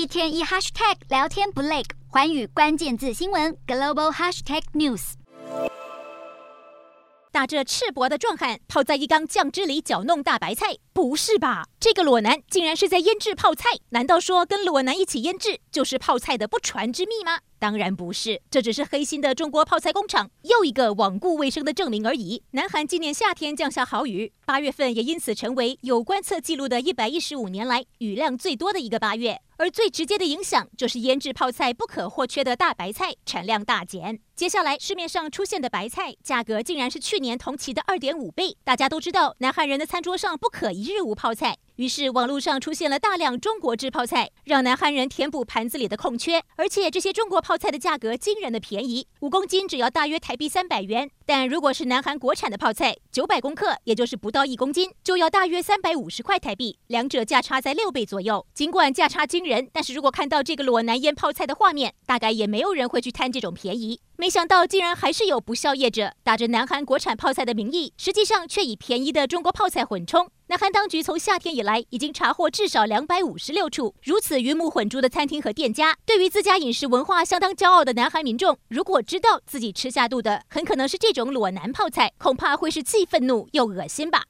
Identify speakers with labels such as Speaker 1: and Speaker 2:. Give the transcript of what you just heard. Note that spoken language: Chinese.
Speaker 1: 一天一 hashtag 聊天不累，寰宇关键字新闻 global hashtag news。
Speaker 2: 打着赤膊的壮汉泡在一缸酱汁里搅弄大白菜，不是吧？这个裸男竟然是在腌制泡菜？难道说跟裸男一起腌制就是泡菜的不传之秘吗？当然不是，这只是黑心的中国泡菜工厂又一个罔顾卫生的证明而已。南韩今年夏天降下豪雨，八月份也因此成为有观测记录的一百一十五年来雨量最多的一个八月。而最直接的影响就是腌制泡菜不可或缺的大白菜产量大减。接下来市面上出现的白菜价格竟然是去年同期的二点五倍。大家都知道，南韩人的餐桌上不可一日无泡菜。于是，网络上出现了大量中国制泡菜，让南韩人填补盘子里的空缺。而且，这些中国泡泡菜的价格惊人的便宜，五公斤只要大约台币三百元。但如果是南韩国产的泡菜，九百公克，也就是不到一公斤，就要大约三百五十块台币，两者价差在六倍左右。尽管价差惊人，但是如果看到这个裸男腌泡菜的画面，大概也没有人会去贪这种便宜。没想到，竟然还是有不肖业者打着南韩国产泡菜的名义，实际上却以便宜的中国泡菜混充。南韩当局从夏天以来已经查获至少两百五十六处如此鱼目混珠的餐厅和店家。对于自家饮食文化相当骄傲的南韩民众，如果知道自己吃下肚的很可能是这种裸男泡菜，恐怕会是既愤怒又恶心吧。